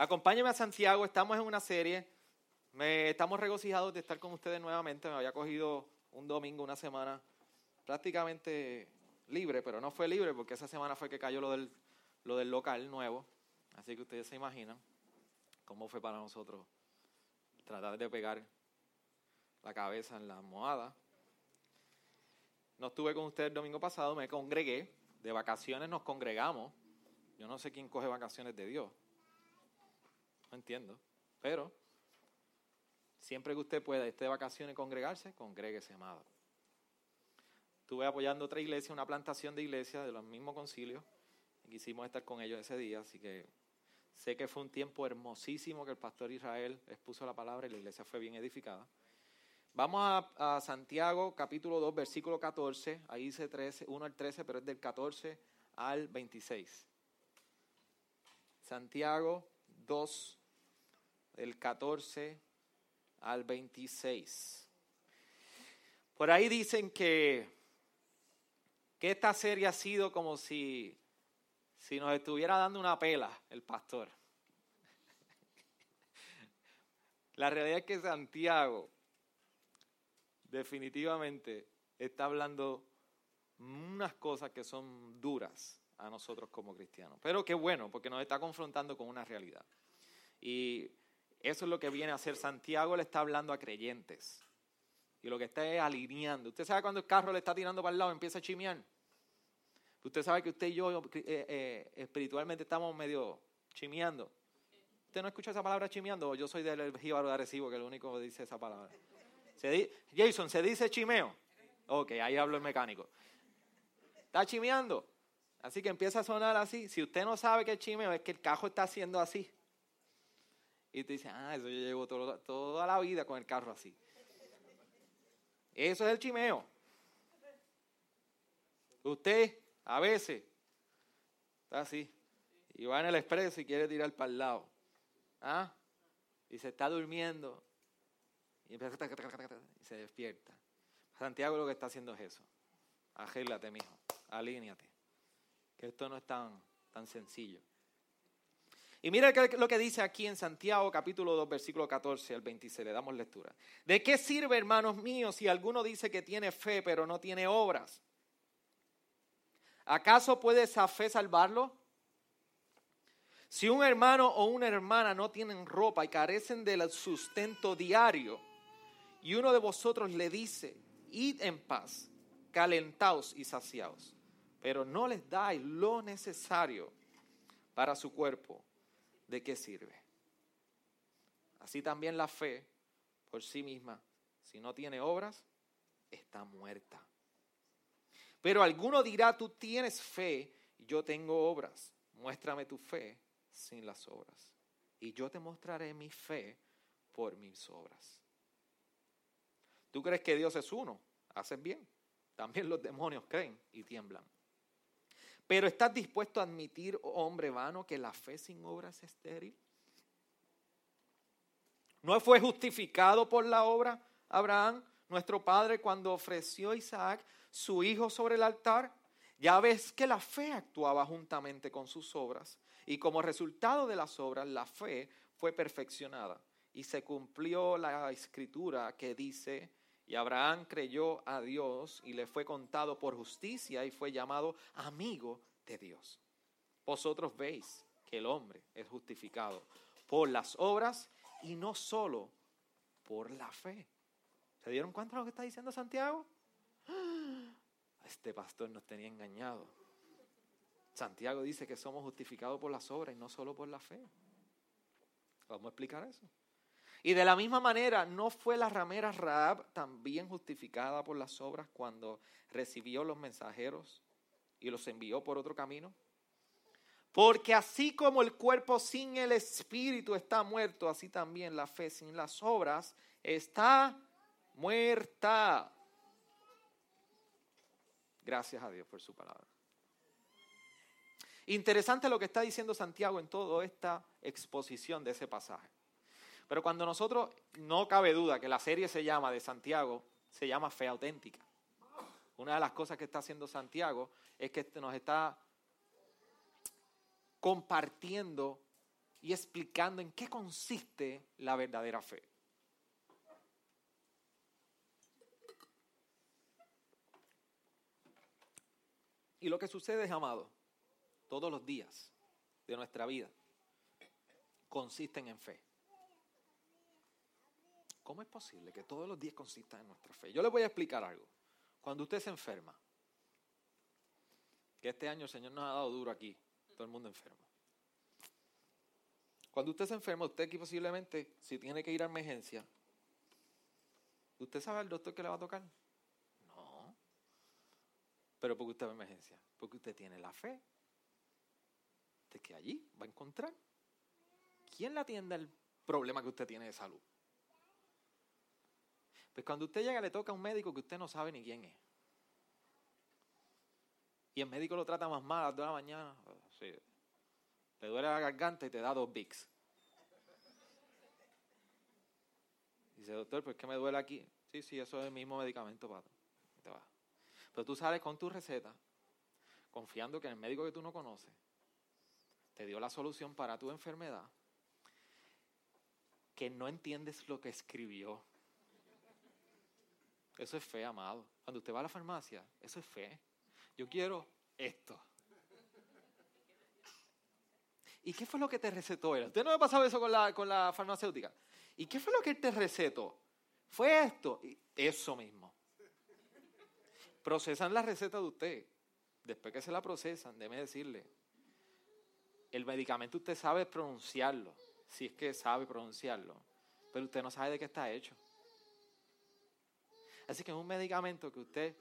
Acompáñeme a Santiago, estamos en una serie, me, estamos regocijados de estar con ustedes nuevamente, me había cogido un domingo, una semana prácticamente libre, pero no fue libre porque esa semana fue que cayó lo del, lo del local nuevo, así que ustedes se imaginan cómo fue para nosotros tratar de pegar la cabeza en la almohada. No estuve con ustedes el domingo pasado, me congregué, de vacaciones nos congregamos, yo no sé quién coge vacaciones de Dios, no entiendo. Pero siempre que usted pueda, esté de vacaciones, congregarse, congréguese, amado. Estuve apoyando otra iglesia, una plantación de iglesias de los mismos concilios. Y quisimos estar con ellos ese día, así que sé que fue un tiempo hermosísimo que el pastor Israel expuso la palabra y la iglesia fue bien edificada. Vamos a, Santiago capítulo 2, versículo 14. Ahí dice 13, 1 al 13, pero es del 14 al 26. Santiago 2, del 14 al 26. Por ahí dicen que, que esta serie ha sido como si, si nos estuviera dando una pela el pastor. La realidad es que Santiago definitivamente está hablando unas cosas que son duras a nosotros como cristianos. Pero qué bueno, porque nos está confrontando con una realidad. Y eso es lo que viene a hacer. Santiago le está hablando a creyentes. Y lo que está es alineando. Usted sabe cuando el carro le está tirando para el lado, empieza a chimear. Usted sabe que usted y yo eh, eh, espiritualmente estamos medio chimeando. ¿Usted no escucha esa palabra chimeando? Yo soy del jíbaro de Arecibo, que es el único que dice esa palabra. Jason, ¿se dice chimeo? Ok, ahí hablo el mecánico. Está chimeando. Así que empieza a sonar así. Si usted no sabe que es chimeo, es que el cajo está haciendo así. Y tú dices, ah, eso yo llevo toda la vida con el carro así. Eso es el chimeo. Usted a veces está así y va en el expreso y quiere tirar para el lado. ¿Ah? Y se está durmiendo y, empieza y se despierta. Santiago lo que está haciendo es eso. Agélate, mijo. Alíñate. Que esto no es tan, tan sencillo. Y mira lo que dice aquí en Santiago capítulo 2 versículo 14 al 26, le damos lectura. ¿De qué sirve, hermanos míos, si alguno dice que tiene fe pero no tiene obras? ¿Acaso puede esa fe salvarlo? Si un hermano o una hermana no tienen ropa y carecen del sustento diario, y uno de vosotros le dice, id en paz, calentaos y saciaos, pero no les dais lo necesario para su cuerpo, ¿de qué sirve? Así también la fe por sí misma, si no tiene obras, está muerta. Pero alguno dirá, tú tienes fe yo tengo obras. Muéstrame tu fe sin las obras. Y yo te mostraré mi fe por mis obras. ¿Tú crees que Dios es uno? Haces bien. También los demonios creen y tiemblan. Pero ¿estás dispuesto a admitir, oh hombre vano, que la fe sin obras es estéril? ¿No fue justificado por la obra Abraham, nuestro padre, cuando ofreció a Isaac su hijo sobre el altar? Ya ves que la fe actuaba juntamente con sus obras y como resultado de las obras la fe fue perfeccionada y se cumplió la escritura que dice, y Abraham creyó a Dios y le fue contado por justicia y fue llamado amigo de Dios. Vosotros veis que el hombre es justificado por las obras y no solo por la fe. ¿Se dieron cuenta de lo que está diciendo Santiago? Este pastor nos tenía engañado. Santiago dice que somos justificados por las obras y no solo por la fe. Vamos a explicar eso. Y de la misma manera, ¿no fue la ramera Raab también justificada por las obras cuando recibió los mensajeros y los envió por otro camino? Porque así como el cuerpo sin el espíritu está muerto, así también la fe sin las obras está muerta. Gracias a Dios por su palabra. Interesante lo que está diciendo Santiago en toda esta exposición de ese pasaje. Pero cuando nosotros, no cabe duda que la serie se llama de Santiago, se llama Fe Auténtica. Una de las cosas que está haciendo Santiago es que nos está compartiendo y explicando en qué consiste la verdadera fe. Y lo que sucede, es, amado, todos los días de nuestra vida consisten en fe. ¿Cómo es posible que todos los días consistan en nuestra fe? Yo les voy a explicar algo. Cuando usted se enferma, que este año el Señor nos ha dado duro aquí, todo el mundo enfermo. Cuando usted se enferma, usted aquí posiblemente, si tiene que ir a emergencia, ¿usted sabe al doctor que le va a tocar? No. Pero porque usted va a emergencia, porque usted tiene la fe de que allí va a encontrar quién le atiende el problema que usted tiene de salud. Pues cuando usted llega le toca a un médico que usted no sabe ni quién es. Y el médico lo trata más mal a las 2 de la mañana. Sí. Le duele la garganta y te da dos Vicks. Dice, doctor, ¿por qué me duele aquí? Sí, sí, eso es el mismo medicamento, pato. Te. Pero tú sales con tu receta, confiando que el médico que tú no conoces te dio la solución para tu enfermedad, que no entiendes lo que escribió. Eso es fe, amado. Cuando usted va a la farmacia, eso es fe. Yo quiero esto. ¿Y qué fue lo que te recetó él? ¿Usted no me ha pasado eso con la, con la farmacéutica? ¿Y qué fue lo que él te recetó? Fue esto. Eso mismo. Procesan la receta de usted. Después que se la procesan, déme decirle, el medicamento usted sabe pronunciarlo, si es que sabe pronunciarlo, pero usted no sabe de qué está hecho. Así que es un medicamento que usted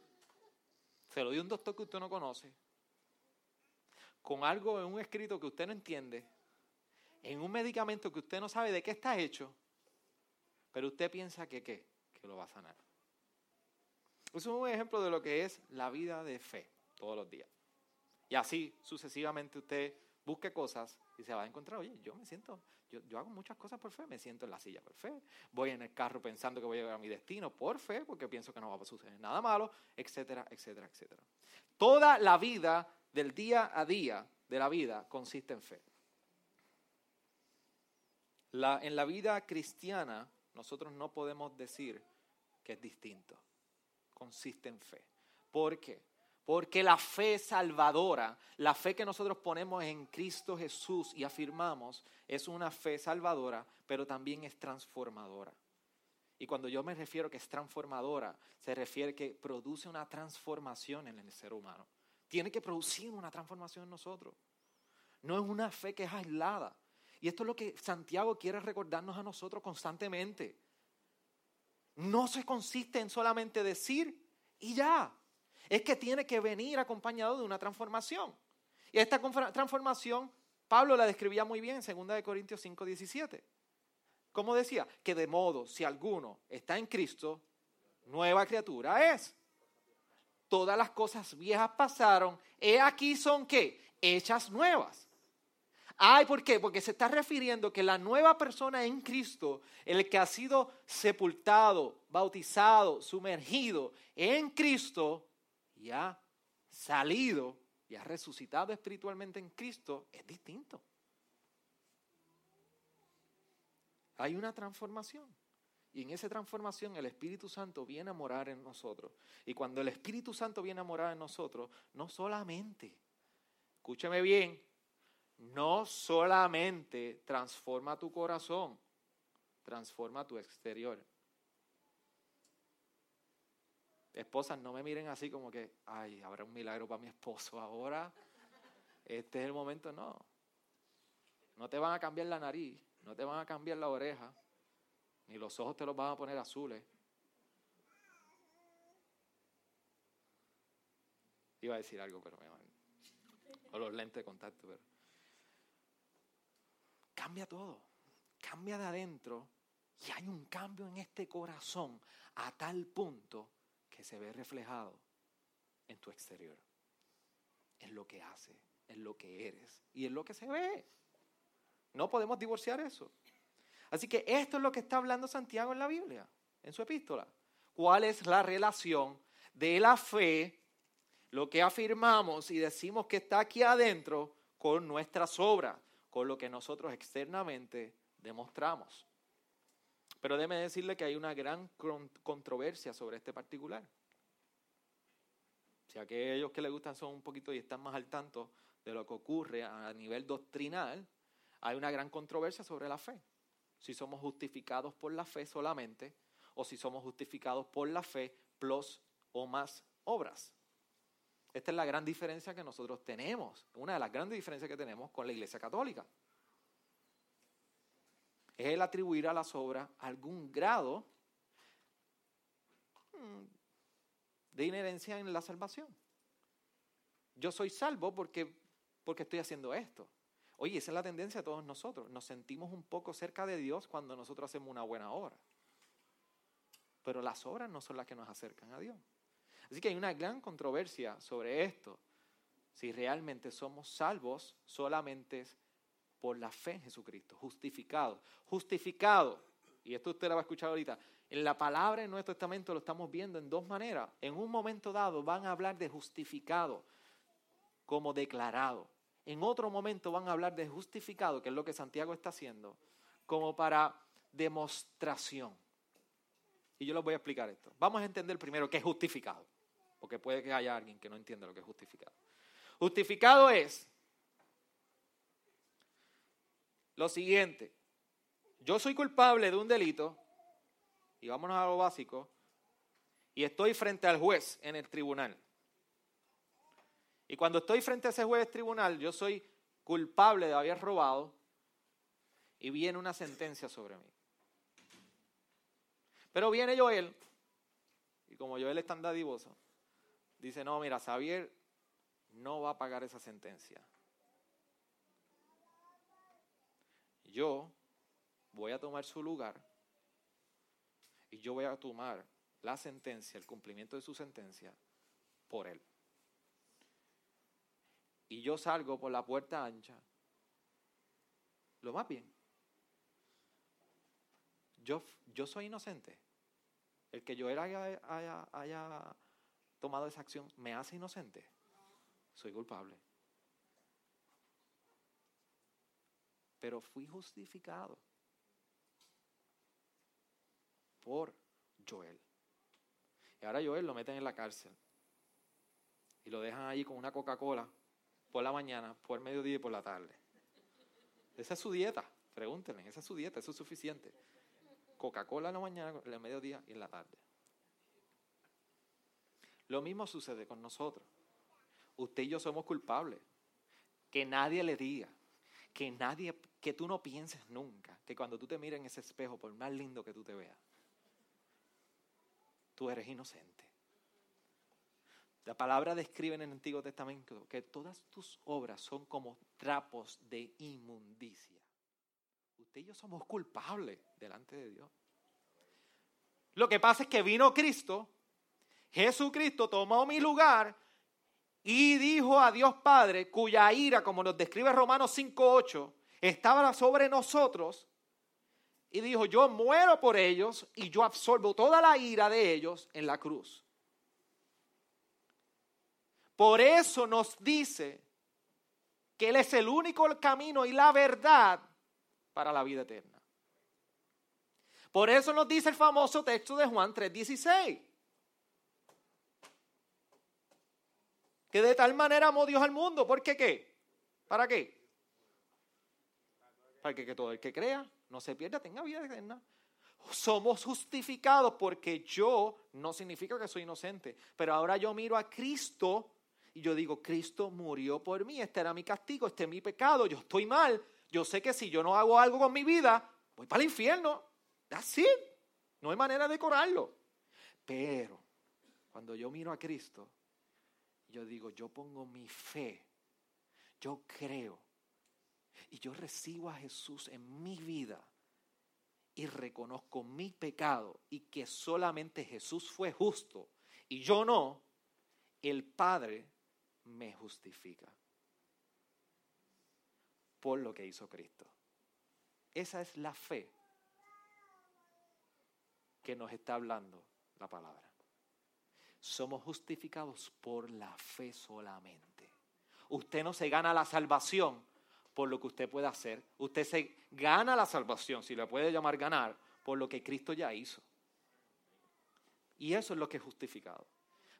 se lo dio un doctor que usted no conoce, con algo en un escrito que usted no entiende, en un medicamento que usted no sabe de qué está hecho, pero usted piensa que qué, que lo va a sanar. Es un ejemplo de lo que es la vida de fe todos los días. Y así sucesivamente usted busque cosas y se va a encontrar, oye, yo me siento, yo, yo, hago muchas cosas por fe, me siento en la silla por fe, voy en el carro pensando que voy a llegar a mi destino por fe, porque pienso que no va a suceder nada malo, etcétera, etcétera, etcétera. Toda la vida del día a día de la vida consiste en fe. La, en la vida cristiana nosotros no podemos decir que es distinto, consiste en fe. ¿Por qué? Porque la fe salvadora, la fe que nosotros ponemos en Cristo Jesús y afirmamos, es una fe salvadora, pero también es transformadora. Y cuando yo me refiero que es transformadora, se refiere que produce una transformación en el ser humano. Tiene que producir una transformación en nosotros. No es una fe que es aislada. Y esto es lo que Santiago quiere recordarnos a nosotros constantemente. No se consiste en solamente decir y ya es que tiene que venir acompañado de una transformación. Y esta transformación, Pablo la describía muy bien en 2 Corintios 5, 17. Como decía, que de modo, si alguno está en Cristo, nueva criatura es. Todas las cosas viejas pasaron, he aquí son qué? Hechas nuevas. Ay, ¿por qué? Porque se está refiriendo que la nueva persona en Cristo, el que ha sido sepultado, bautizado, sumergido en Cristo, y ha salido y ha resucitado espiritualmente en Cristo, es distinto. Hay una transformación. Y en esa transformación el Espíritu Santo viene a morar en nosotros. Y cuando el Espíritu Santo viene a morar en nosotros, no solamente, escúcheme bien, no solamente transforma tu corazón, transforma tu exterior. Esposas, no me miren así como que, ay, habrá un milagro para mi esposo ahora. Este es el momento, no. No te van a cambiar la nariz, no te van a cambiar la oreja, ni los ojos te los van a poner azules. Iba a decir algo, pero me van. O los lentes de contacto, pero. Cambia todo. Cambia de adentro. Y hay un cambio en este corazón a tal punto que se ve reflejado en tu exterior, en lo que hace, en lo que eres y en lo que se ve. No podemos divorciar eso. Así que esto es lo que está hablando Santiago en la Biblia, en su epístola. ¿Cuál es la relación de la fe, lo que afirmamos y decimos que está aquí adentro, con nuestras obras, con lo que nosotros externamente demostramos. Pero déme decirle que hay una gran controversia sobre este particular. Si aquellos que le gustan son un poquito y están más al tanto de lo que ocurre a nivel doctrinal, hay una gran controversia sobre la fe. Si somos justificados por la fe solamente o si somos justificados por la fe plus o más obras. Esta es la gran diferencia que nosotros tenemos, una de las grandes diferencias que tenemos con la Iglesia Católica. Es el atribuir a las obras algún grado mm, de inherencia en la salvación. Yo soy salvo porque, porque estoy haciendo esto. Oye, esa es la tendencia de todos nosotros. Nos sentimos un poco cerca de Dios cuando nosotros hacemos una buena obra. Pero las obras no son las que nos acercan a Dios. Así que hay una gran controversia sobre esto. Si realmente somos salvos solamente por la fe en Jesucristo, justificado. Justificado, y esto usted lo va a escuchar ahorita, en la palabra en Nuestro Testamento lo estamos viendo en dos maneras. En un momento dado van a hablar de justificado como declarado. En otro momento van a hablar de justificado, que es lo que Santiago está haciendo, como para demostración. Y yo les voy a explicar esto. Vamos a entender primero qué es justificado, porque puede que haya alguien que no entienda lo que es justificado. Justificado es lo siguiente. Yo soy culpable de un delito, y vámonos a lo básico, y estoy frente al juez en el tribunal. Y cuando estoy frente a ese juez tribunal, yo soy culpable de haber robado y viene una sentencia sobre mí. Pero viene Joel, y como Joel es tan dadivoso, dice, no, mira, Xavier no va a pagar esa sentencia. Yo voy a tomar su lugar y yo voy a tomar la sentencia, el cumplimiento de su sentencia, por él y yo salgo por la puerta ancha, lo más bien. Yo, yo soy inocente. El que yo haya, haya, haya tomado esa acción me hace inocente. Soy culpable. Pero fui justificado por Joel. Y ahora Joel lo meten en la cárcel. Y lo dejan ahí con una Coca-Cola por la mañana, por el mediodía y por la tarde. Esa es su dieta. Pregúntenle, esa es su dieta, eso es suficiente. Coca-Cola en la mañana, en el mediodía y en la tarde. Lo mismo sucede con nosotros. Usted y yo somos culpables. Que nadie le diga, que nadie, que tú no pienses nunca, que cuando tú te mires en ese espejo, por más lindo que tú te veas, tú eres inocente. La palabra describe en el Antiguo Testamento que todas tus obras son como trapos de inmundicia. Usted y yo somos culpables delante de Dios. Lo que pasa es que vino Cristo, Jesucristo tomó mi lugar y dijo a Dios Padre, cuya ira, como nos describe Romanos 5.8, estaba sobre nosotros, y dijo, yo muero por ellos y yo absorbo toda la ira de ellos en la cruz. Por eso nos dice que Él es el único camino y la verdad para la vida eterna. Por eso nos dice el famoso texto de Juan 3:16. Que de tal manera amó Dios al mundo. ¿Por qué qué? ¿Para qué? Para que, que todo el que crea no se pierda, tenga vida eterna. Somos justificados porque yo no significa que soy inocente, pero ahora yo miro a Cristo y yo digo, Cristo murió por mí, este era mi castigo, este es mi pecado, yo estoy mal, yo sé que si yo no hago algo con mi vida, voy para el infierno. Así, no hay manera de curarlo. Pero cuando yo miro a Cristo, yo digo, yo pongo mi fe, yo creo y yo recibo a Jesús en mi vida y reconozco mi pecado y que solamente Jesús fue justo y yo no, el Padre me justifica por lo que hizo Cristo. Esa es la fe que nos está hablando la palabra. Somos justificados por la fe solamente. Usted no se gana la salvación por lo que usted puede hacer. Usted se gana la salvación, si la puede llamar ganar, por lo que Cristo ya hizo. Y eso es lo que es justificado.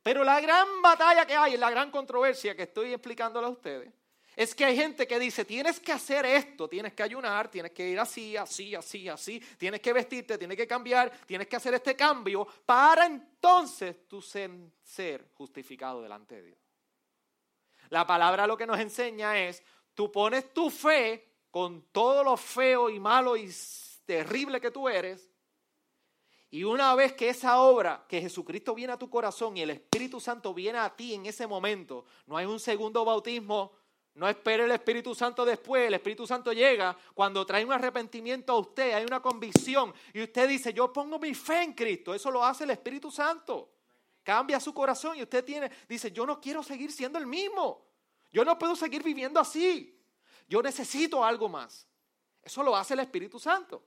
Pero la gran batalla que hay, la gran controversia que estoy explicándole a ustedes, es que hay gente que dice, tienes que hacer esto, tienes que ayunar, tienes que ir así, así, así, así, tienes que vestirte, tienes que cambiar, tienes que hacer este cambio para entonces tú ser justificado delante de Dios. La palabra lo que nos enseña es, tú pones tu fe con todo lo feo y malo y terrible que tú eres, y una vez que esa obra, que Jesucristo viene a tu corazón y el Espíritu Santo viene a ti en ese momento, no hay un segundo bautismo, no espere el Espíritu Santo después, el Espíritu Santo llega cuando trae un arrepentimiento a usted, hay una convicción y usted dice, yo pongo mi fe en Cristo, eso lo hace el Espíritu Santo. Cambia su corazón y usted tiene, dice, yo no quiero seguir siendo el mismo, yo no puedo seguir viviendo así, yo necesito algo más. Eso lo hace el Espíritu Santo.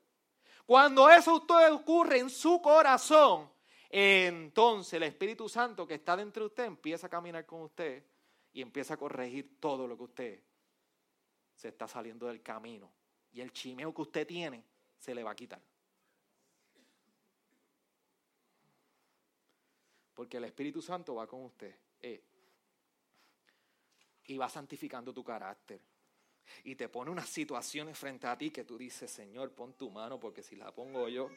Cuando eso ocurre en su corazón, entonces el Espíritu Santo que está dentro de usted empieza a caminar con usted y empieza a corregir todo lo que usted se está saliendo del camino. Y el chimeo que usted tiene se le va a quitar. Porque el Espíritu Santo va con usted. Eh, y va santificando tu carácter. Y te pone unas situaciones frente a ti que tú dices, Señor, pon tu mano porque si la pongo yo.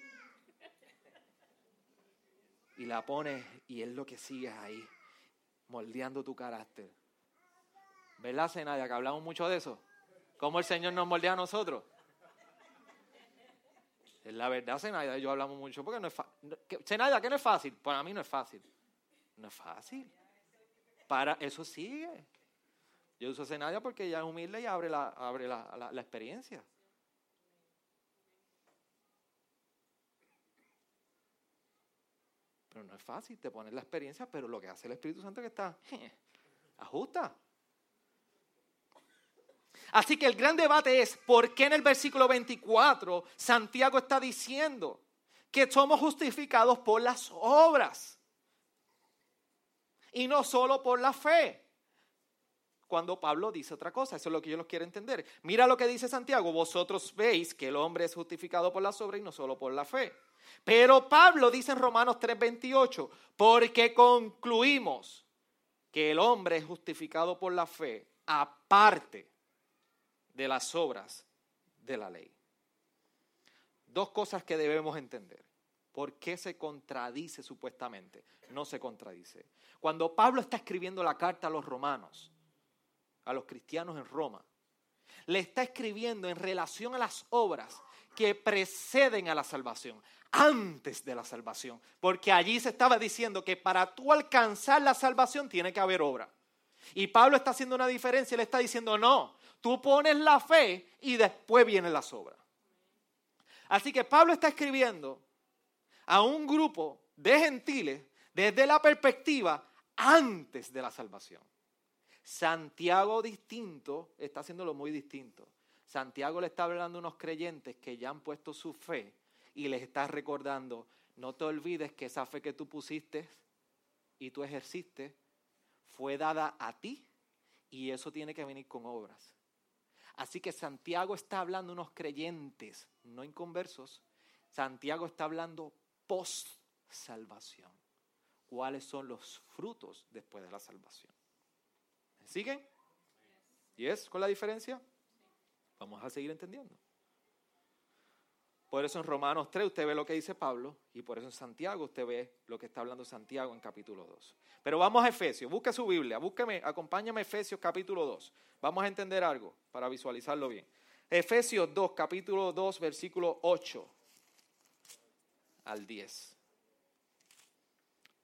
Y la pones y es lo que sigues ahí, moldeando tu carácter. ¿Verdad, Zenadia? Que hablamos mucho de eso. ¿Cómo el Señor nos moldea a nosotros? Es la verdad, Zenadia, yo hablamos mucho porque no es fácil. ¿qué no es fácil? Para mí no es fácil. No es fácil. Para eso sigue. Yo uso Zenadia porque ella es humilde y abre la, abre la, la experiencia. Pero no es fácil, te pones la experiencia, pero lo que hace el Espíritu Santo es que está, ajusta. Así que el gran debate es, ¿por qué en el versículo 24 Santiago está diciendo que somos justificados por las obras? Y no solo por la fe. Cuando Pablo dice otra cosa, eso es lo que yo los quiero entender. Mira lo que dice Santiago, vosotros veis que el hombre es justificado por las obras y no solo por la fe. Pero Pablo dice en Romanos 3:28, porque concluimos que el hombre es justificado por la fe aparte de las obras de la ley. Dos cosas que debemos entender. ¿Por qué se contradice supuestamente? No se contradice. Cuando Pablo está escribiendo la carta a los romanos, a los cristianos en Roma, le está escribiendo en relación a las obras que preceden a la salvación, antes de la salvación, porque allí se estaba diciendo que para tú alcanzar la salvación tiene que haber obra. Y Pablo está haciendo una diferencia, le está diciendo, no, Tú pones la fe y después vienen las obras. Así que Pablo está escribiendo a un grupo de gentiles desde la perspectiva antes de la salvación. Santiago distinto está haciéndolo muy distinto. Santiago le está hablando a unos creyentes que ya han puesto su fe y les está recordando, no te olvides que esa fe que tú pusiste y tú ejerciste fue dada a ti y eso tiene que venir con obras. Así que Santiago está hablando unos creyentes, no inconversos. Santiago está hablando post salvación. ¿Cuáles son los frutos después de la salvación? ¿Me siguen? ¿Y es con la diferencia? Vamos a seguir entendiendo. Por eso en Romanos 3 usted ve lo que dice Pablo y por eso en Santiago usted ve lo que está hablando Santiago en capítulo 2. Pero vamos a Efesios, busque su Biblia, búsqueme, acompáñame a Efesios capítulo 2. Vamos a entender algo para visualizarlo bien. Efesios 2, capítulo 2, versículo 8 al 10.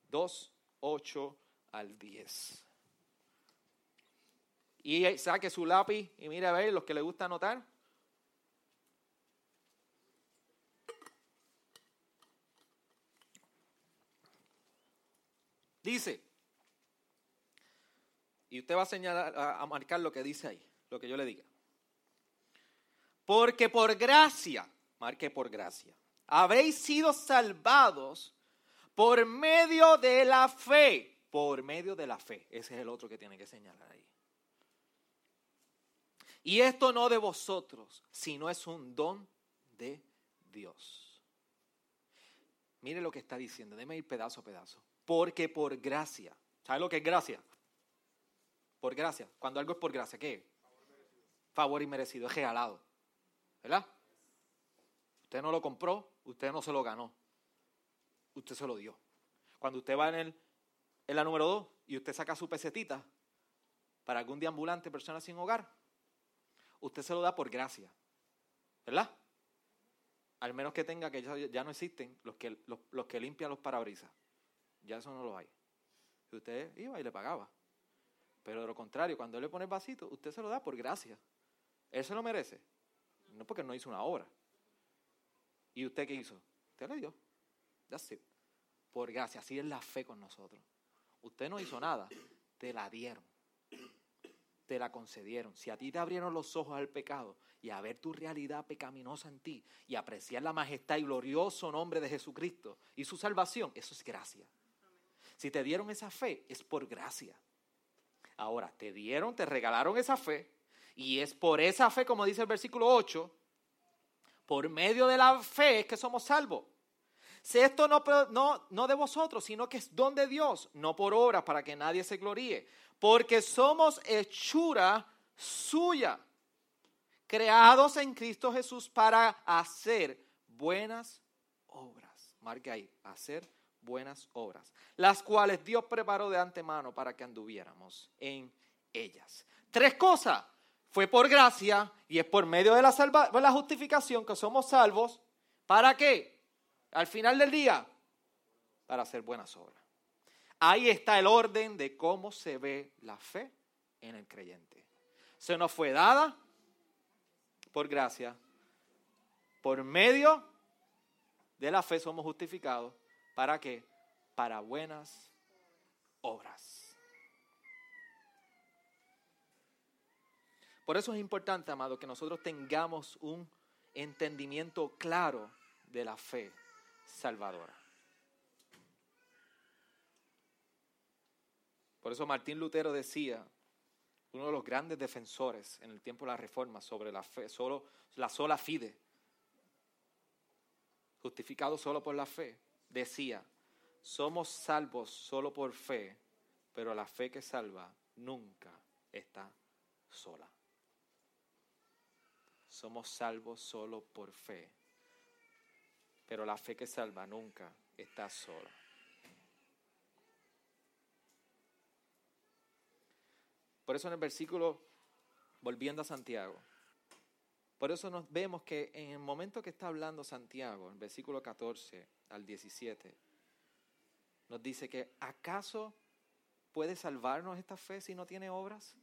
2, 8 al 10. Y saque su lápiz y mire a ver los que le gusta anotar. Dice, y usted va a señalar, a, marcar lo que dice ahí, lo que yo le diga. Porque por gracia, marque por gracia, habéis sido salvados por medio de la fe. Por medio de la fe. Ese es el otro que tiene que señalar ahí. Y esto no de vosotros, sino es un don de Dios. Mire lo que está diciendo, déme ir pedazo a pedazo. Porque por gracia, ¿sabe lo que es gracia? Por gracia. Cuando algo es por gracia, ¿qué? Favor inmerecido, es regalado. ¿Verdad? Usted no lo compró, usted no se lo ganó. Usted se lo dio. Cuando usted va en, el, en la número dos y usted saca su pesetita para algún ambulante, persona sin hogar, usted se lo da por gracia. ¿Verdad? Al menos que tenga que ya, no existen los que, los, que limpian los parabrisas. Ya eso no lo hay. Y usted iba y le pagaba. Pero de lo contrario, cuando él le pone el vasito, usted se lo da por gracia. Él se lo merece. No porque no hizo una obra. ¿Y usted qué hizo? Usted le dio. That's. Por gracia. Así es la fe con nosotros. Usted no hizo nada. Te la dieron. Te la concedieron. Si a ti te abrieron los ojos al pecado y a ver tu realidad pecaminosa en ti y apreciar la majestad y glorioso nombre de Jesucristo y su salvación, eso es gracia. Si te dieron esa fe, es por gracia. Ahora, te dieron, te regalaron esa fe y es por esa fe, como dice el versículo 8, por medio de la fe es que somos salvos. Si esto no, no, no de vosotros, sino que es don de Dios, no por obras para que nadie se gloríe, porque somos hechura suya, creados en Cristo Jesús para hacer buenas obras. Marque ahí, hacer buenas obras, las cuales Dios preparó de antemano para que anduviéramos en ellas. Tres cosas. Fue por gracia y es por medio de la, salva, la justificación que somos salvos. ¿Para qué? Al final del día, para hacer buenas obras. Ahí está el orden de cómo se ve la fe en el creyente. Se nos fue dada por gracia. Por medio de la fe somos justificados. ¿Para qué? Para buenas obras. Por eso es importante, amado, que nosotros tengamos un entendimiento claro de la fe salvadora. Por eso Martín Lutero decía, uno de los grandes defensores en el tiempo de la Reforma sobre la fe, solo la sola fide, justificado solo por la fe, decía, somos salvos solo por fe, pero la fe que salva nunca está sola. Somos salvos solo por fe. Pero la fe que salva nunca está sola. Por eso en el versículo, volviendo a Santiago, por eso nos vemos que en el momento que está hablando Santiago, en el versículo 14 al 17, nos dice que ¿acaso puede salvarnos esta fe si no tiene obras?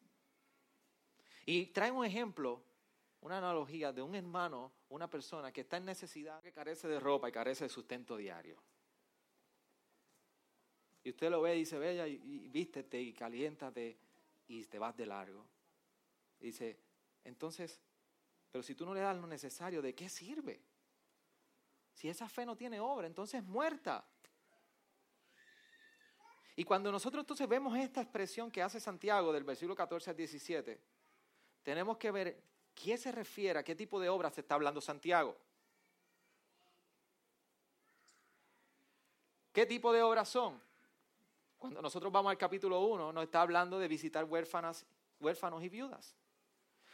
Y trae un ejemplo una analogía de un hermano, una persona que está en necesidad, que carece de ropa y carece de sustento diario. Y usted lo ve y dice, bella, y, vístete y caliéntate y te vas de largo. dice, entonces, pero si tú no le das lo necesario, ¿de qué sirve? Si esa fe no tiene obra, entonces es muerta. Y cuando nosotros entonces vemos esta expresión que hace Santiago del versículo 14 al 17, tenemos que ver ¿Qué se refiere? ¿A qué tipo de obras se está hablando Santiago? ¿Qué tipo de obras son? Cuando nosotros vamos al capítulo 1, nos está hablando de visitar huérfanas, huérfanos y viudas.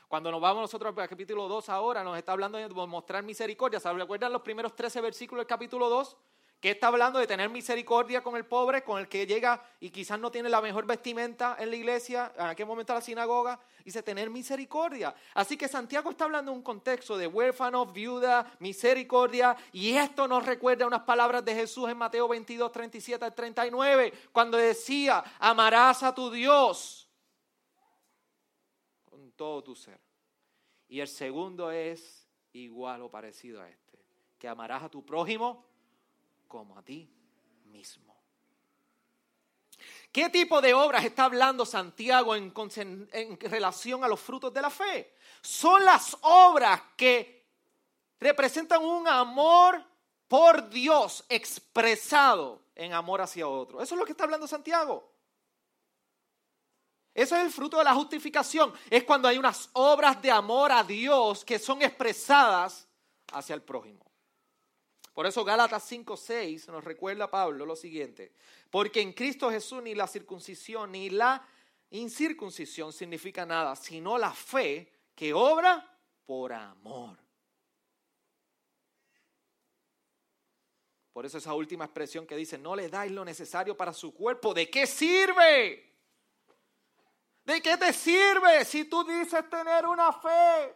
Cuando nos vamos nosotros al capítulo 2 ahora, nos está hablando de mostrar misericordia. ¿Se recuerdan los primeros 13 versículos del capítulo 2? Que está hablando de tener misericordia con el pobre, con el que llega y quizás no tiene la mejor vestimenta en la iglesia, en aquel momento la sinagoga, dice tener misericordia. Así que Santiago está hablando de un contexto de huérfanos, viuda, misericordia, y esto nos recuerda unas palabras de Jesús en Mateo 22, 37 al 39, cuando decía, amarás a tu Dios con todo tu ser. Y el segundo es igual o parecido a este, que amarás a tu prójimo como a ti mismo. ¿Qué tipo de obras está hablando Santiago en, relación a los frutos de la fe? Son las obras que representan un amor por Dios expresado en amor hacia otro. Eso es lo que está hablando Santiago. Ese es el fruto de la justificación. Es cuando hay unas obras de amor a Dios que son expresadas hacia el prójimo. Por eso Gálatas 5:6 nos recuerda a Pablo lo siguiente, porque en Cristo Jesús ni la circuncisión ni la incircuncisión significa nada, sino la fe que obra por amor. Por eso esa última expresión que dice, no le dais lo necesario para su cuerpo, ¿de qué sirve? ¿De qué te sirve si tú dices tener una fe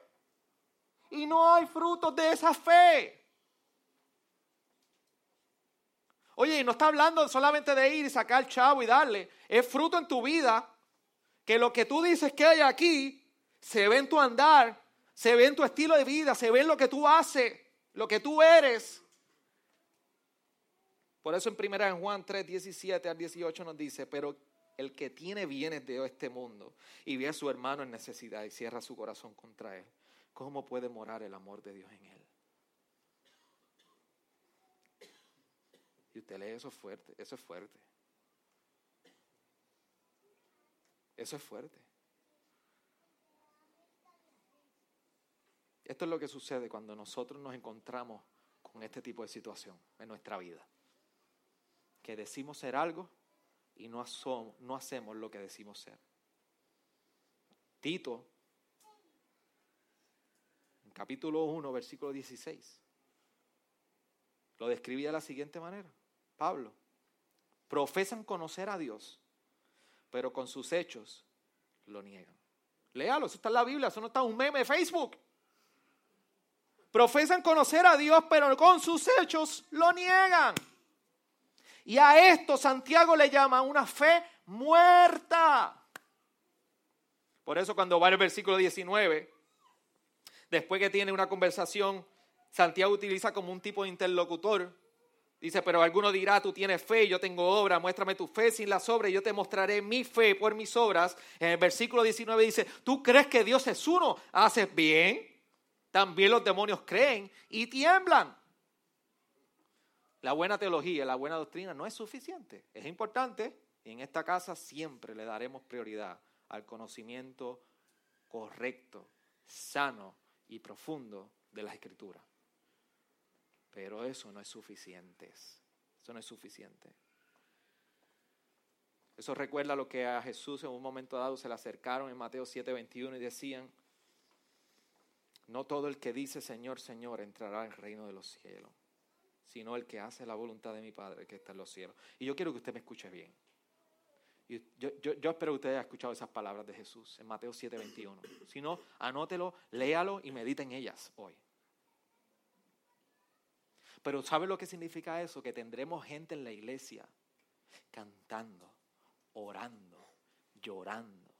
y no hay frutos de esa fe? Oye, y no está hablando solamente de ir y sacar chavo y darle. Es fruto en tu vida que lo que tú dices que hay aquí se ve en tu andar, se ve en tu estilo de vida, se ve en lo que tú haces, lo que tú eres. Por eso en 1 Juan 3, 17 al 18 nos dice, pero el que tiene bienes de este mundo y ve a su hermano en necesidad y cierra su corazón contra él, ¿cómo puede morar el amor de Dios en él? Y usted lee eso fuerte, eso es fuerte. Eso es fuerte. Esto es lo que sucede cuando nosotros nos encontramos con este tipo de situación en nuestra vida. Que decimos ser algo y no, no hacemos lo que decimos ser. Tito, en capítulo 1, versículo 16, lo describía de la siguiente manera. Pablo, profesan conocer a Dios, pero con sus hechos lo niegan. Léalo, eso está en la Biblia, eso no está en un meme de Facebook. Profesan conocer a Dios, pero con sus hechos lo niegan. Y a esto Santiago le llama una fe muerta. Por eso cuando va el versículo 19, después que tiene una conversación, Santiago utiliza como un tipo de interlocutor Dice, pero alguno dirá, tú tienes fe, yo tengo obra, muéstrame tu fe sin las obras, y yo te mostraré mi fe por mis obras. En el versículo 19 dice, tú crees que Dios es uno, haces bien, también los demonios creen y tiemblan. La buena teología, la buena doctrina no es suficiente, es importante y en esta casa siempre le daremos prioridad al conocimiento correcto, sano y profundo de las escrituras. Pero eso no es suficiente. Eso no es suficiente. Eso recuerda lo que a Jesús en un momento dado se le acercaron en Mateo 7:21 y decían, no todo el que dice Señor, Señor entrará al reino de los cielos, sino el que hace la voluntad de mi Padre que está en los cielos. Y yo quiero que usted me escuche bien. yo, yo, espero que usted haya escuchado esas palabras de Jesús en Mateo 7:21. Si no, anótelo, léalo y medite en ellas hoy. Pero ¿sabe lo que significa eso? Que tendremos gente en la iglesia cantando, orando, llorando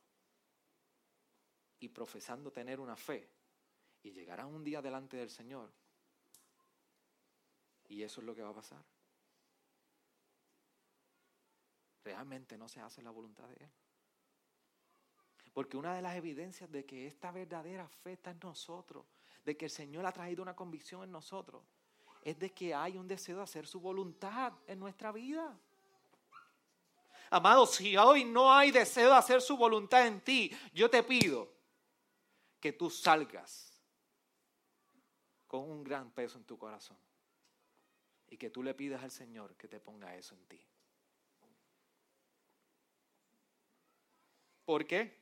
y profesando tener una fe. Y llegarán un día delante del Señor. Y eso es lo que va a pasar. Realmente no se hace la voluntad de Él. Porque una de las evidencias de que esta verdadera fe está en nosotros, de que el Señor ha traído una convicción en nosotros, es de que hay un deseo de hacer su voluntad en nuestra vida. Amado, si hoy no hay deseo de hacer su voluntad en ti, yo te pido que tú salgas con un gran peso en tu corazón y que tú le pidas al Señor que te ponga eso en ti. ¿Por qué?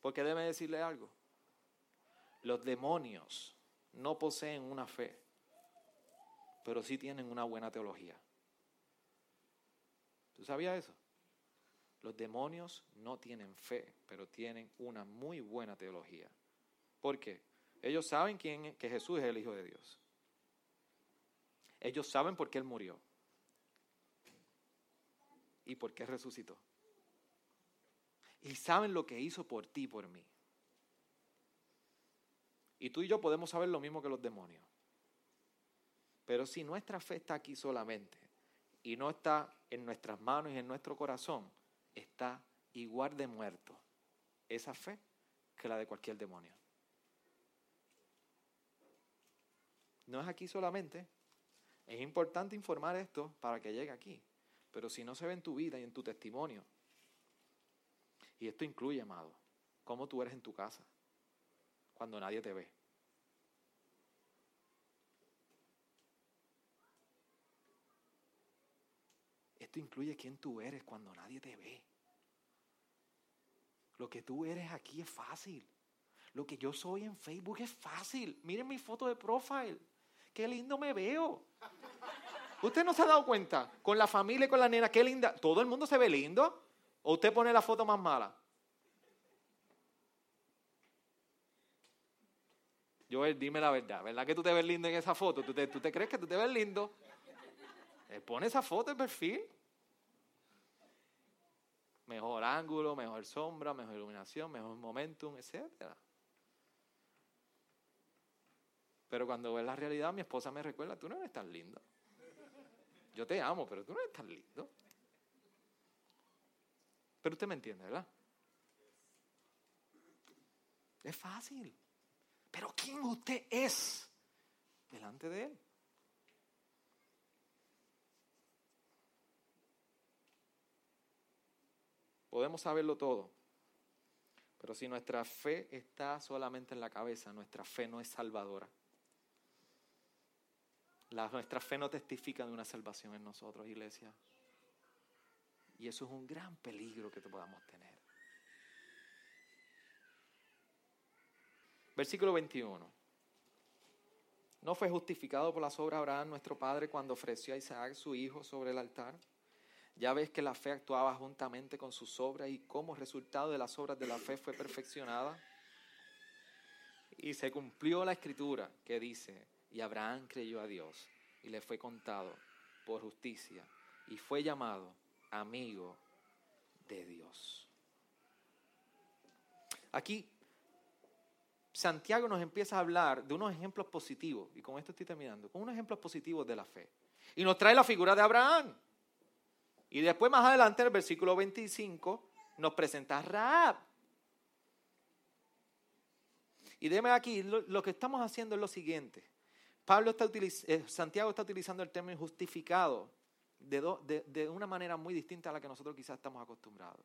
Porque debe decirle algo. Los demonios no poseen una fe pero sí tienen una buena teología. ¿Tú sabías eso? Los demonios no tienen fe, pero tienen una muy buena teología. ¿Por qué? Ellos saben quién, que Jesús es el Hijo de Dios. Ellos saben por qué Él murió. Y por qué resucitó. Y saben lo que hizo por ti y por mí. Y tú y yo podemos saber lo mismo que los demonios. Pero si nuestra fe está aquí solamente y no está en nuestras manos y en nuestro corazón, está igual de muerto esa fe que la de cualquier demonio. No es aquí solamente. Es importante informar esto para que llegue aquí. Pero si no se ve en tu vida y en tu testimonio, Y esto incluye, amado, cómo tú eres en tu casa, cuando nadie te ve. Esto incluye quién tú eres cuando nadie te ve. Lo que tú eres aquí es fácil. Lo que yo soy en Facebook es fácil. Miren mi foto de profile. Qué lindo me veo. ¿Usted no se ha dado cuenta? Con la familia y con la nena, qué linda. ¿Todo el mundo se ve lindo? ¿O usted pone la foto más mala? Joel, dime la verdad. ¿Verdad que tú te ves lindo en esa foto? ¿Tú te, tú te crees que tú te ves lindo? Eh, pone esa foto de perfil. Mejor ángulo, mejor sombra, mejor iluminación, mejor momentum, etcétera. Pero cuando ves la realidad, mi esposa me recuerda, tú no eres tan lindo. Yo te amo, pero tú no eres tan lindo. Pero usted me entiende, ¿verdad? Es fácil. Pero ¿quién usted es delante de Él? Podemos saberlo todo. Pero si nuestra fe está solamente en la cabeza, nuestra fe no es salvadora. Nuestra fe no testifica de una salvación en nosotros, iglesia. Y eso es un gran peligro que podamos tener. Versículo 21. ¿No fue justificado por las obras Abraham nuestro padre cuando ofreció a Isaac su hijo sobre el altar? Ya ves que la fe actuaba juntamente con sus obras y como resultado de las obras de la fe fue perfeccionada. Y se cumplió la escritura que dice, y Abraham creyó a Dios y le fue contado por justicia y fue llamado amigo de Dios. Aquí Santiago nos empieza a hablar de unos ejemplos positivos, y con esto estoy terminando, con unos ejemplos positivos de la fe. Y nos trae la figura de Abraham. Y después más adelante, en el versículo 25, nos presenta a Raab. Y déme aquí, lo, que estamos haciendo es lo siguiente. Pablo está eh, Santiago está utilizando el término justificado de, de, una manera muy distinta a la que nosotros quizás estamos acostumbrados.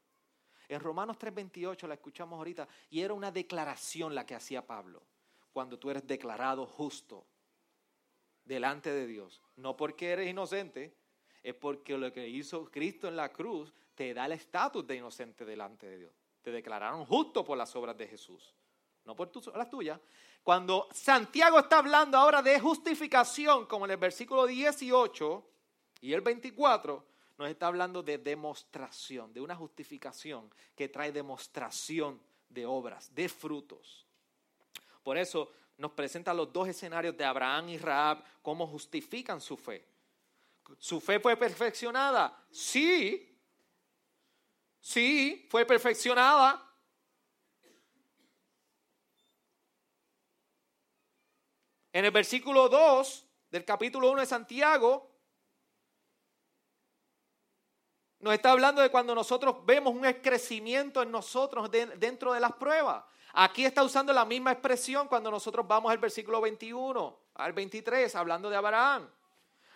En Romanos 3:28 la escuchamos ahorita y era una declaración la que hacía Pablo. Cuando tú eres declarado justo delante de Dios, no porque eres inocente, es porque lo que hizo Cristo en la cruz te da el estatus de inocente delante de Dios. Te declararon justo por las obras de Jesús no por las tuyas. Cuando Santiago está hablando ahora de justificación, como en el versículo 18 y el 24, nos está hablando de demostración, de una justificación que trae demostración de obras, de frutos. Por eso nos presenta los dos escenarios de Abraham y Raab, cómo justifican su fe. ¿Su fe fue perfeccionada? Sí. Sí, fue perfeccionada. En el versículo 2 del capítulo 1 de Santiago, nos está hablando de cuando nosotros vemos un crecimiento en nosotros dentro de las pruebas. Aquí está usando la misma expresión cuando nosotros vamos al versículo 21 al 23, hablando de Abraham.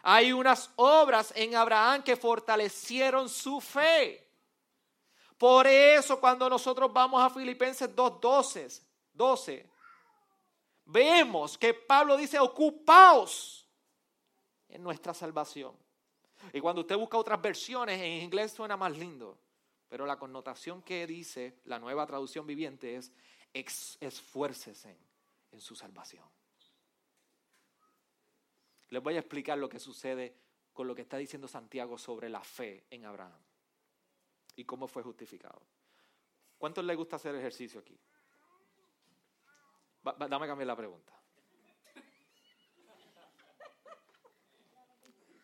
Hay unas obras en Abraham que fortalecieron su fe. Por eso cuando nosotros vamos a Filipenses 2.12, 12, vemos que Pablo dice, ocupaos en nuestra salvación. Y cuando usted busca otras versiones, en inglés suena más lindo, pero la connotación que dice la nueva traducción viviente es esfuércese en su salvación. Les voy a explicar lo que sucede con lo que está diciendo Santiago sobre la fe en Abraham y cómo fue justificado. ¿Cuántos les gusta hacer ejercicio aquí? dame cambiar la pregunta.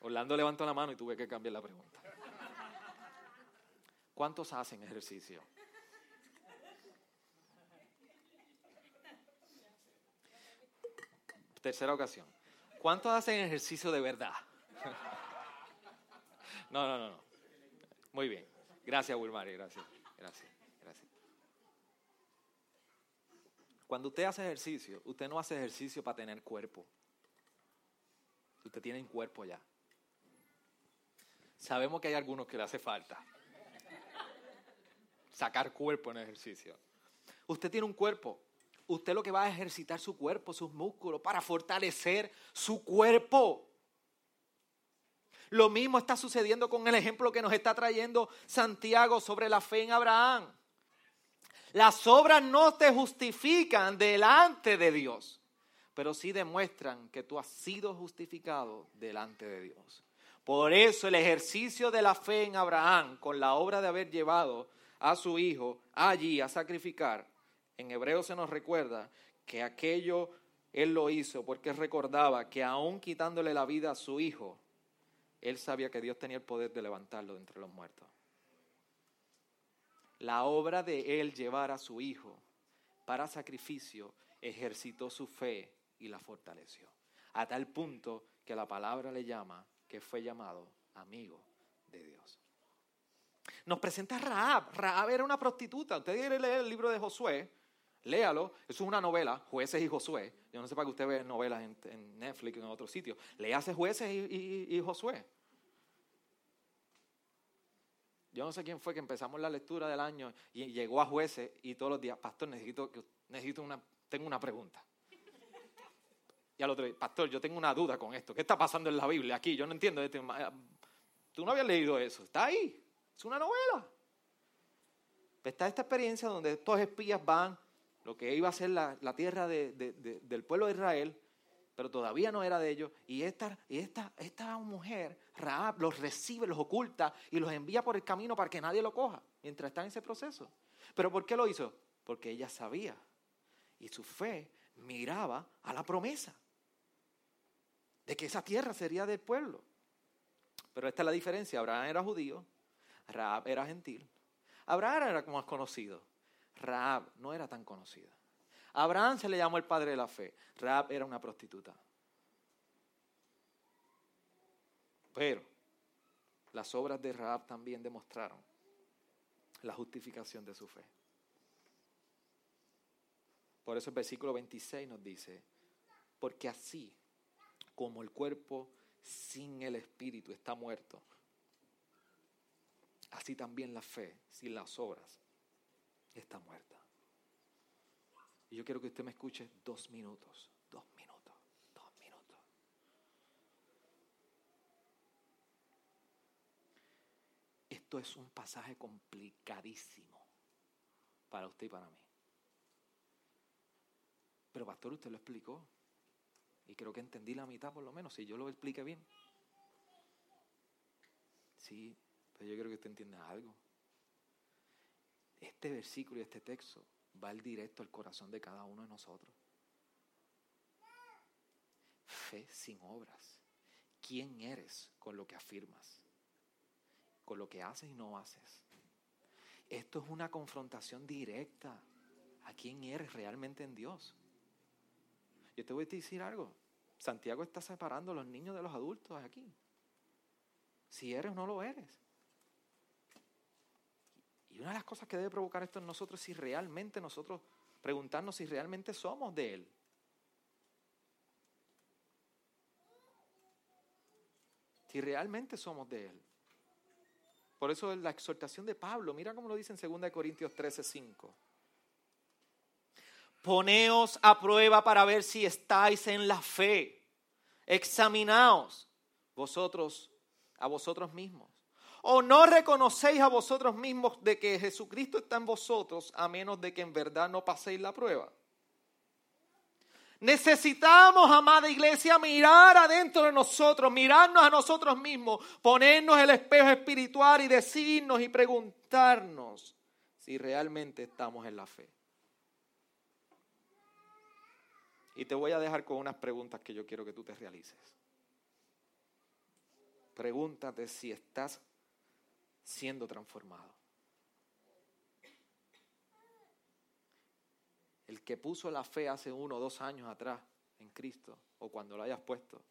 Orlando levantó la mano y tuve que cambiar la pregunta. ¿Cuántos hacen ejercicio? Tercera ocasión. ¿Cuántos hacen ejercicio de verdad? No, no, no, no. Muy bien. Gracias, Wilmary. Gracias. Gracias. Cuando usted hace ejercicio, usted no hace ejercicio para tener cuerpo. Usted tiene un cuerpo ya. Sabemos que hay algunos que le hace falta. sacar cuerpo en ejercicio. Usted tiene un cuerpo. Usted lo que va a ejercitar su cuerpo, sus músculos, para fortalecer su cuerpo. Lo mismo está sucediendo con el ejemplo que nos está trayendo Santiago sobre la fe en Abraham. Las obras no te justifican delante de Dios, pero sí demuestran que tú has sido justificado delante de Dios. Por eso el ejercicio de la fe en Abraham, con la obra de haber llevado a su hijo allí a sacrificar, en hebreo se nos recuerda que aquello él lo hizo porque recordaba que aún quitándole la vida a su hijo, él sabía que Dios tenía el poder de levantarlo de entre los muertos. La obra de él llevar a su hijo para sacrificio ejercitó su fe y la fortaleció. A tal punto que la palabra le llama que fue llamado amigo de Dios. Nos presenta Raab. Raab era una prostituta. Usted quiere leer el libro de Josué, léalo. Eso es una novela, Jueces y Josué. Yo no sé para que usted vea novelas en, Netflix o en otro sitio. Léase Jueces y, Josué. Yo no sé quién fue que empezamos la lectura del año y llegó a jueces y todos los días, pastor, necesito, necesito una, tengo una pregunta. Y al otro día, pastor, yo tengo una duda con esto. ¿Qué está pasando en la Biblia aquí? Yo no entiendo. Este, tú no habías leído eso. Está ahí. Es una novela. Está esta experiencia donde estos espías van, lo que iba a ser la, tierra del pueblo de Israel, pero todavía no era de ellos. Y esta, y esta, esta mujer, Raab, los recibe, los oculta y los envía por el camino para que nadie lo coja mientras está en ese proceso. ¿Pero por qué lo hizo? Porque ella sabía y su fe miraba a la promesa de que esa tierra sería del pueblo. Pero esta es la diferencia. Abraham era judío, Raab era gentil. Abraham era como más conocido. Raab no era tan conocida. Abraham se le llamó el padre de la fe. Raab era una prostituta. Pero las obras de Raab también demostraron la justificación de su fe. Por eso el versículo 26 nos dice, porque así como el cuerpo sin el espíritu está muerto, así también la fe sin las obras está muerta. Y yo quiero que usted me escuche dos minutos, dos minutos, dos minutos. Esto es un pasaje complicadísimo para usted y para mí. Pero pastor, usted lo explicó. Y creo que entendí la mitad por lo menos, si yo lo explique bien. Sí, pero yo creo que usted entienda algo. Este versículo y este texto va al directo al corazón de cada uno de nosotros. Fe sin obras. ¿Quién eres con lo que afirmas? Con lo que haces y no haces. Esto es una confrontación directa a quién eres realmente en Dios. Yo te voy a decir algo. Santiago está separando a los niños de los adultos aquí. Si eres o no lo eres. Y una de las cosas que debe provocar esto en nosotros es si realmente nosotros preguntarnos si realmente somos de Él. Si realmente somos de Él. Por eso la exhortación de Pablo, mira cómo lo dice en 2 Corintios 13, 5. Poneos a prueba para ver si estáis en la fe. Examinaos vosotros a vosotros mismos. ¿O no reconocéis a vosotros mismos de que Jesucristo está en vosotros a menos de que en verdad no paséis la prueba? Necesitamos, amada iglesia, mirar adentro de nosotros, mirarnos a nosotros mismos, ponernos el espejo espiritual y decirnos y preguntarnos si realmente estamos en la fe. Y te voy a dejar con unas preguntas que yo quiero que tú te realices. Pregúntate si estás siendo transformado. El que puso la fe hace uno o dos años atrás en Cristo, o cuando lo hayas puesto,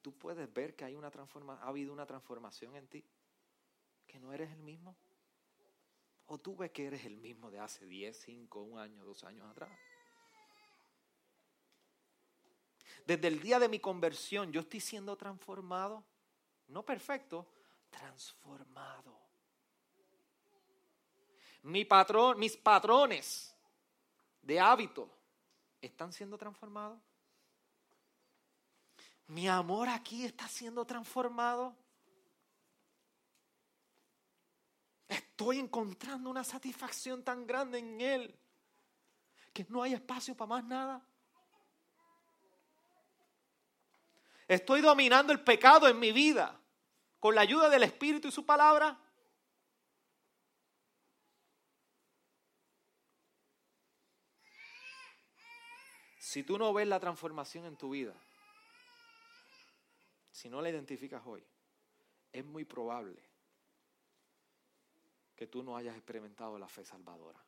tú puedes ver que hay una transforma, ha habido una transformación en ti, que no eres el mismo. O tú ves que eres el mismo de hace 10, 5, un año, dos años atrás. Desde el día de mi conversión yo estoy siendo transformado, no perfecto, transformado. Mi patrón, mis patrones de hábito están siendo transformados. Mi amor aquí está siendo transformado. Estoy encontrando una satisfacción tan grande en Él que no hay espacio para más nada. Estoy dominando el pecado en mi vida con la ayuda del Espíritu y su palabra. Si tú no ves la transformación en tu vida, si no la identificas hoy, es muy probable que tú no hayas experimentado la fe salvadora.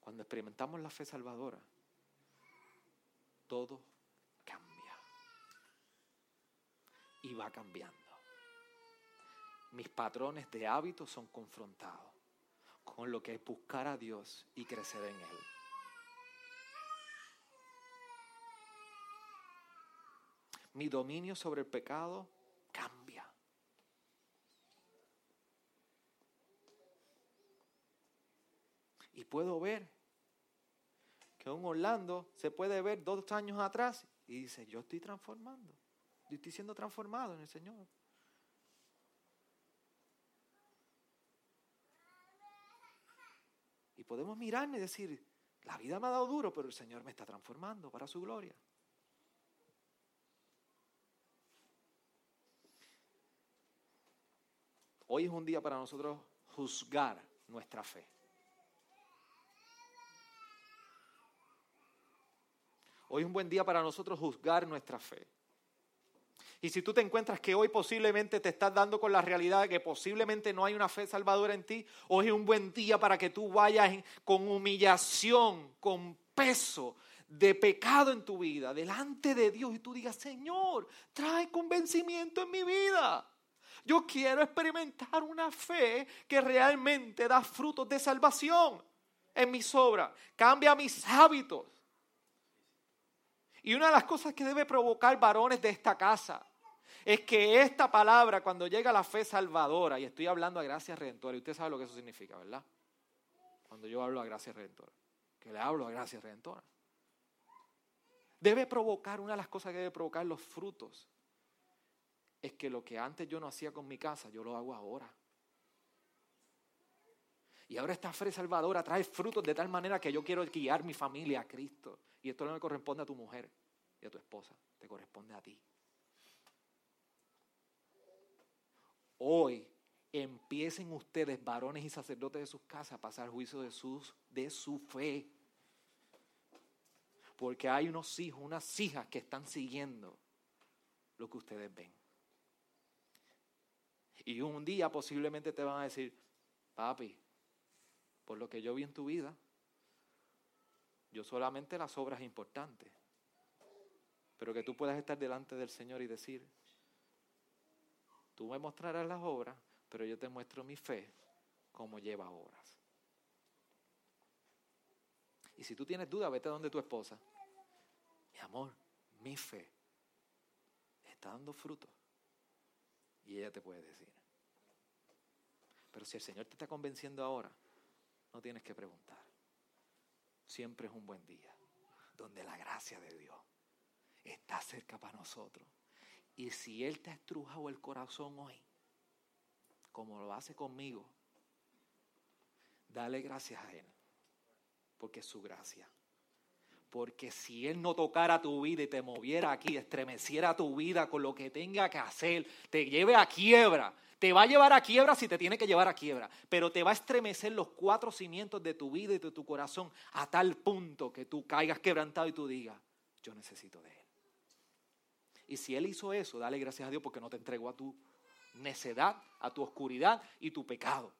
Cuando experimentamos la fe salvadora, todo cambia. Y va cambiando. Mis patrones de hábitos son confrontados con lo que es buscar a Dios y crecer en Él. Mi dominio sobre el pecado cambia. Y puedo ver que un Orlando se puede ver dos años atrás y dice, yo estoy transformando, yo estoy siendo transformado en el Señor. Podemos mirarme y decir, la vida me ha dado duro, pero el Señor me está transformando para su gloria. Hoy es un día para nosotros juzgar nuestra fe. Hoy es un buen día para nosotros juzgar nuestra fe. Y si tú te encuentras que hoy posiblemente te estás dando con la realidad de que posiblemente no hay una fe salvadora en ti, hoy es un buen día para que tú vayas con humillación, con peso de pecado en tu vida, delante de Dios y tú digas, Señor, trae convencimiento en mi vida. Yo quiero experimentar una fe que realmente da frutos de salvación en mis obras. Cambia mis hábitos. Y una de las cosas que debe provocar varones de esta casa es que esta palabra, cuando llega a la fe salvadora, y estoy hablando a gracia redentora, y usted sabe lo que eso significa, ¿verdad? Cuando yo hablo a gracia redentora, que le hablo a gracia redentora, debe provocar, una de las cosas que debe provocar los frutos, es que lo que antes yo no hacía con mi casa, yo lo hago ahora. Y ahora esta fe salvadora trae frutos de tal manera que yo quiero guiar mi familia a Cristo. Y esto no le corresponde a tu mujer y a tu esposa, te corresponde a ti. Hoy empiecen ustedes, varones y sacerdotes de sus casas, a pasar juicio de, sus, de su fe. Porque hay unos hijos, unas hijas que están siguiendo lo que ustedes ven. Y un día posiblemente te van a decir, papi, por lo que yo vi en tu vida, yo solamente las obras importantes. Pero que tú puedas estar delante del Señor y decir, tú me mostrarás las obras, pero yo te muestro mi fe como lleva obras. Y si tú tienes duda, vete a donde tu esposa. Mi amor, mi fe está dando fruto. Y ella te puede decir. Pero si el Señor te está convenciendo ahora, no tienes que preguntar. Siempre es un buen día donde la gracia de Dios está cerca para nosotros. Y si Él te ha estrujado el corazón hoy, como lo hace conmigo, dale gracias a Él, porque es su gracia. Porque si Él no tocara tu vida y te moviera aquí, estremeciera tu vida con lo que tenga que hacer, te lleve a quiebra, te va a llevar a quiebra si te tiene que llevar a quiebra, pero te va a estremecer los cuatro cimientos de tu vida y de tu corazón a tal punto que tú caigas quebrantado y tú digas, yo necesito de Él. Y si Él hizo eso, dale gracias a Dios porque no te entregó a tu necedad, a tu oscuridad y tu pecado.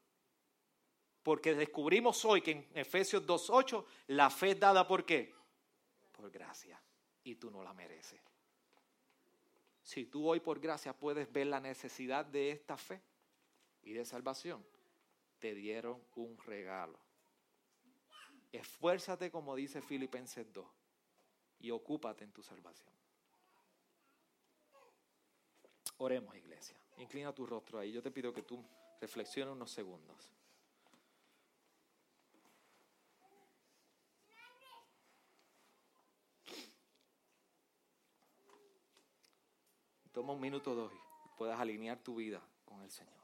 Porque descubrimos hoy que en Efesios 2.8 la fe es dada por qué? Por gracia. Y tú no la mereces. Si tú hoy por gracia puedes ver la necesidad de esta fe y de salvación, te dieron un regalo. Esfuérzate como dice Filipenses 2 y ocúpate en tu salvación. Oremos, iglesia. Inclina tu rostro ahí. Yo te pido que tú reflexiones unos segundos. Toma un minuto dos y puedas alinear tu vida con el Señor.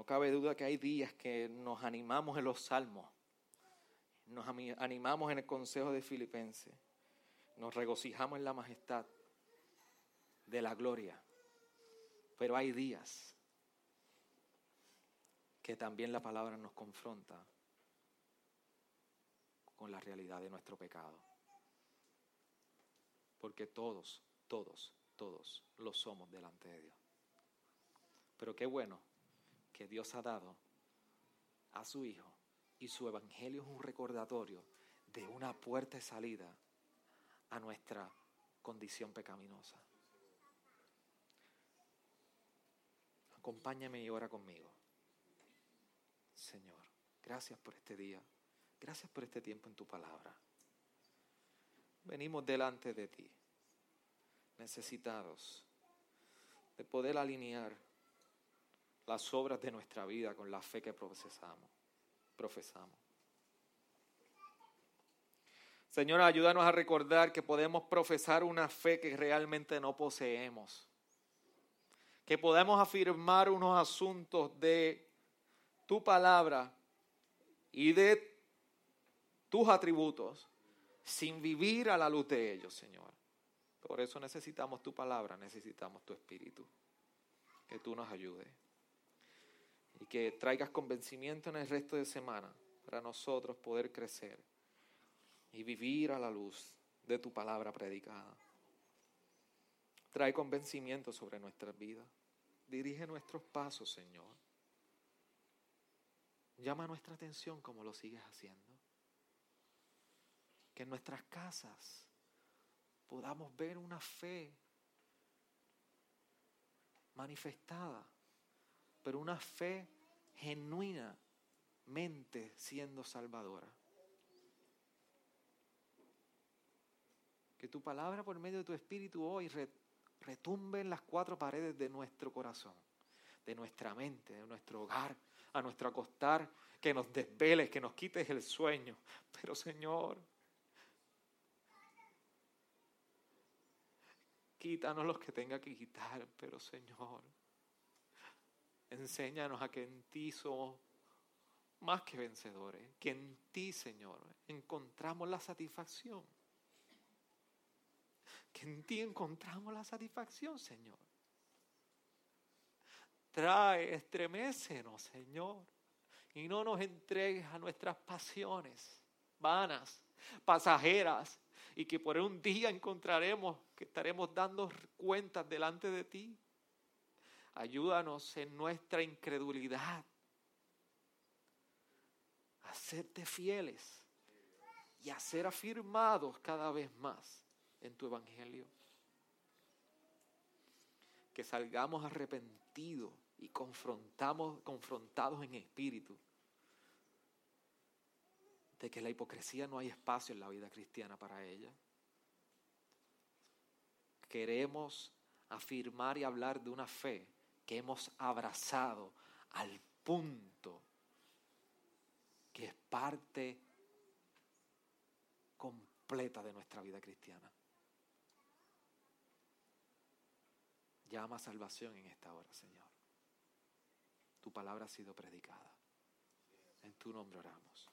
No cabe duda que hay días que nos animamos en los salmos, nos animamos en el consejo de Filipenses, nos regocijamos en la majestad de la gloria, pero hay días que también la palabra nos confronta con la realidad de nuestro pecado. Porque todos, todos, todos lo somos delante de Dios. Pero qué bueno que Dios ha dado a su Hijo y su Evangelio es un recordatorio de una puerta de salida a nuestra condición pecaminosa. Acompáñame y ora conmigo. Señor, gracias por este día. Gracias por este tiempo en tu palabra. Venimos delante de ti, necesitados de poder alinear las obras de nuestra vida con la fe que profesamos. profesamos. Señor, ayúdanos a recordar que podemos profesar una fe que realmente no poseemos. Que podemos afirmar unos asuntos de tu palabra y de tus atributos sin vivir a la luz de ellos, Señor. Por eso necesitamos tu palabra, necesitamos tu espíritu. Que tú nos ayudes y que traigas convencimiento en el resto de semana para nosotros poder crecer y vivir a la luz de tu palabra predicada. Trae convencimiento sobre nuestras vidas. Dirige nuestros pasos, Señor. Llama nuestra atención como lo sigues haciendo. Que en nuestras casas podamos ver una fe manifestada pero una fe genuinamente siendo salvadora. Que tu palabra por medio de tu espíritu hoy retumbe en las cuatro paredes de nuestro corazón, de nuestra mente, de nuestro hogar, a nuestro acostar, que nos desveles, que nos quites el sueño. Pero Señor, quítanos los que tenga que quitar, pero Señor, Enséñanos a que en ti somos más que vencedores, que en ti, Señor, encontramos la satisfacción. Que en ti encontramos la satisfacción, Señor. Trae, estremecenos, Señor, y no nos entregues a nuestras pasiones vanas, pasajeras, y que por un día encontraremos que estaremos dando cuentas delante de ti. Ayúdanos en nuestra incredulidad a serte fieles y a ser afirmados cada vez más en tu evangelio. Que salgamos arrepentidos y confrontamos, confrontados en espíritu de que la hipocresía no hay espacio en la vida cristiana para ella. Queremos afirmar y hablar de una fe que hemos abrazado al punto que es parte completa de nuestra vida cristiana. Llama salvación en esta hora, Señor. Tu palabra ha sido predicada. En tu nombre oramos.